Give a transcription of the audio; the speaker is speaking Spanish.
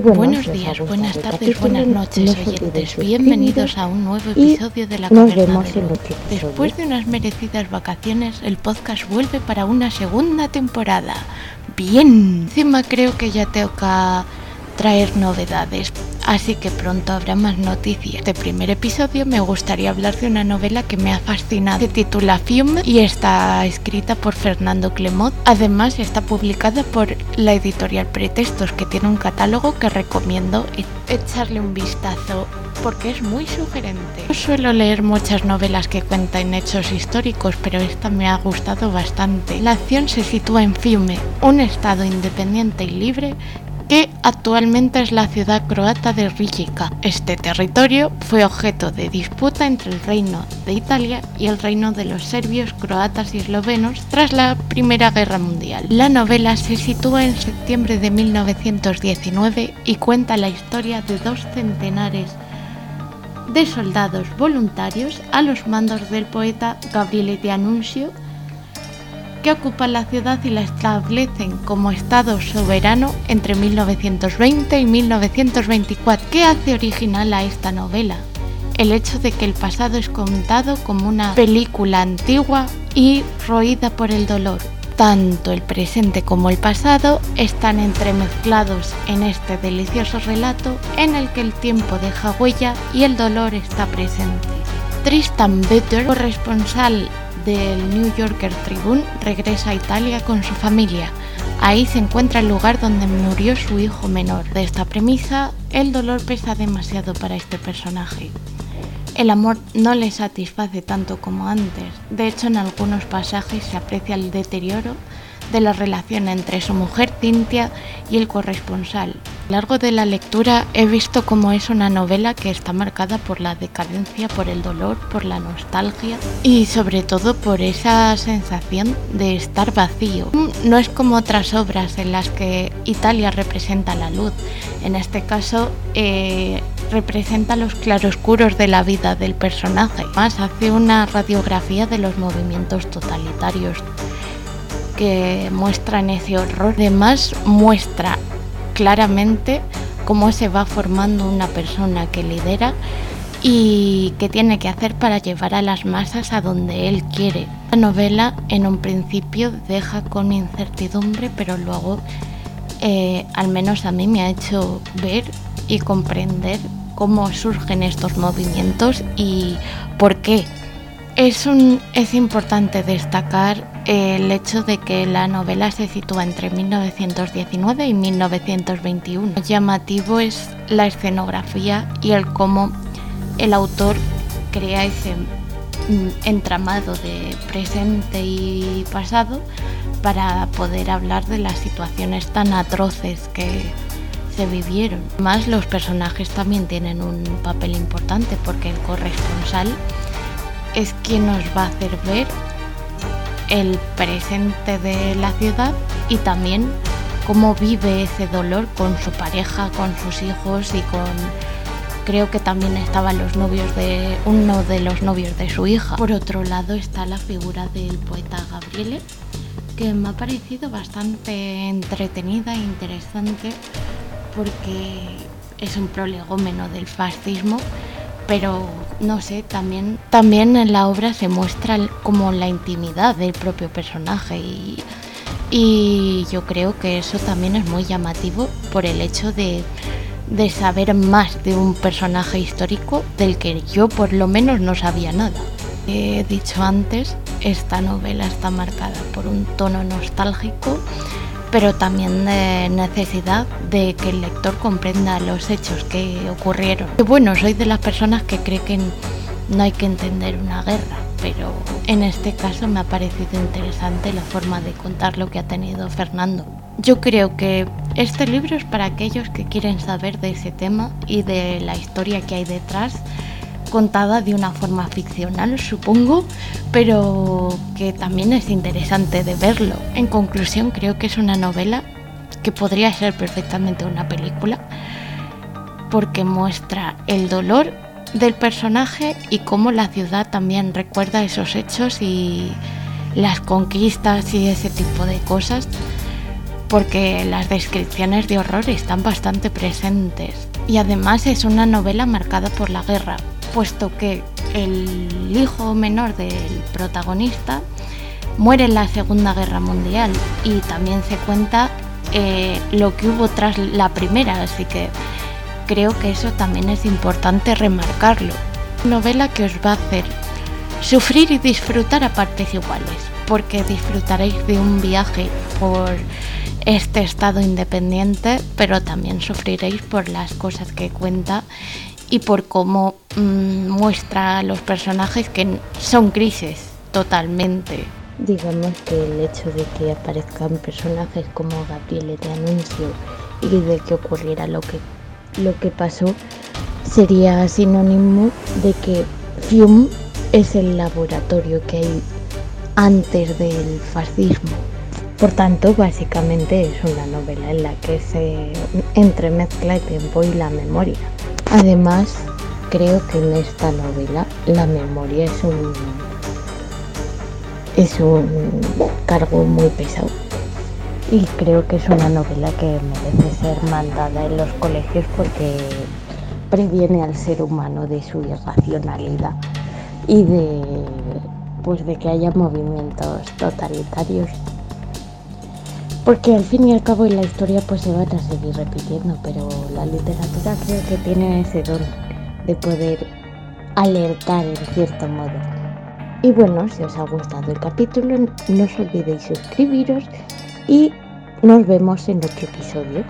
Buenos días, buenas tardes, buenas noches, oyentes. Bienvenidos a un nuevo episodio de La Caverna de Luz. Después de unas merecidas vacaciones, el podcast vuelve para una segunda temporada. Bien, encima creo que ya toca traer novedades, así que pronto habrá más noticias. Este primer episodio me gustaría hablar de una novela que me ha fascinado. Se titula Fiume y está escrita por Fernando Clemot. Además está publicada por la editorial Pretextos, que tiene un catálogo que recomiendo echarle un vistazo porque es muy sugerente. No suelo leer muchas novelas que cuentan hechos históricos, pero esta me ha gustado bastante. La acción se sitúa en Fiume, un estado independiente y libre que actualmente es la ciudad croata de Rijeka. Este territorio fue objeto de disputa entre el reino de Italia y el reino de los serbios, croatas y eslovenos tras la Primera Guerra Mundial. La novela se sitúa en septiembre de 1919 y cuenta la historia de dos centenares de soldados voluntarios a los mandos del poeta Gabriele D'Annunzio que ocupan la ciudad y la establecen como Estado soberano entre 1920 y 1924. ¿Qué hace original a esta novela? El hecho de que el pasado es contado como una película antigua y roída por el dolor. Tanto el presente como el pasado están entremezclados en este delicioso relato en el que el tiempo deja huella y el dolor está presente. Tristan Better, corresponsal del New Yorker Tribune regresa a Italia con su familia. Ahí se encuentra el lugar donde murió su hijo menor. De esta premisa, el dolor pesa demasiado para este personaje. El amor no le satisface tanto como antes. De hecho, en algunos pasajes se aprecia el deterioro de la relación entre su mujer Cintia y el corresponsal. A lo largo de la lectura he visto cómo es una novela que está marcada por la decadencia, por el dolor, por la nostalgia y sobre todo por esa sensación de estar vacío. No es como otras obras en las que Italia representa la luz. En este caso eh, representa los claroscuros de la vida del personaje. Más hace una radiografía de los movimientos totalitarios que muestran ese horror. Además, muestra claramente cómo se va formando una persona que lidera y qué tiene que hacer para llevar a las masas a donde él quiere. La novela en un principio deja con incertidumbre, pero luego, eh, al menos a mí, me ha hecho ver y comprender cómo surgen estos movimientos y por qué es, un, es importante destacar el hecho de que la novela se sitúa entre 1919 y 1921. Lo llamativo es la escenografía y el cómo el autor crea ese mm, entramado de presente y pasado para poder hablar de las situaciones tan atroces que se vivieron. Más los personajes también tienen un papel importante porque el corresponsal es quien nos va a hacer ver el presente de la ciudad y también cómo vive ese dolor con su pareja, con sus hijos y con creo que también estaban los novios de uno de los novios de su hija. Por otro lado está la figura del poeta Gabriele que me ha parecido bastante entretenida e interesante porque es un prolegómeno del fascismo pero no sé, también, también en la obra se muestra como la intimidad del propio personaje y, y yo creo que eso también es muy llamativo por el hecho de, de saber más de un personaje histórico del que yo por lo menos no sabía nada. He dicho antes, esta novela está marcada por un tono nostálgico pero también de necesidad de que el lector comprenda los hechos que ocurrieron. Bueno, soy de las personas que cree que no hay que entender una guerra, pero en este caso me ha parecido interesante la forma de contar lo que ha tenido Fernando. Yo creo que este libro es para aquellos que quieren saber de ese tema y de la historia que hay detrás contada de una forma ficcional, supongo, pero que también es interesante de verlo. En conclusión, creo que es una novela que podría ser perfectamente una película, porque muestra el dolor del personaje y cómo la ciudad también recuerda esos hechos y las conquistas y ese tipo de cosas porque las descripciones de horror están bastante presentes. Y además es una novela marcada por la guerra, puesto que el hijo menor del protagonista muere en la Segunda Guerra Mundial y también se cuenta eh, lo que hubo tras la primera, así que creo que eso también es importante remarcarlo. Novela que os va a hacer sufrir y disfrutar a partes iguales, porque disfrutaréis de un viaje por este estado independiente, pero también sufriréis por las cosas que cuenta y por cómo mm, muestra a los personajes que son crisis totalmente. Digamos que el hecho de que aparezcan personajes como Gabriel de Anuncio y de que ocurriera lo que, lo que pasó sería sinónimo de que Fium es el laboratorio que hay antes del fascismo. Por tanto, básicamente es una novela en la que se entremezcla el tiempo y la memoria. Además, creo que en esta novela la memoria es un es un cargo muy pesado. Y creo que es una novela que merece ser mandada en los colegios porque previene al ser humano de su irracionalidad y de pues de que haya movimientos totalitarios porque al fin y al cabo en la historia pues se van a seguir repitiendo, pero la literatura creo que tiene ese don de poder alertar en cierto modo. Y bueno, si os ha gustado el capítulo, no os olvidéis suscribiros y nos vemos en otro episodio.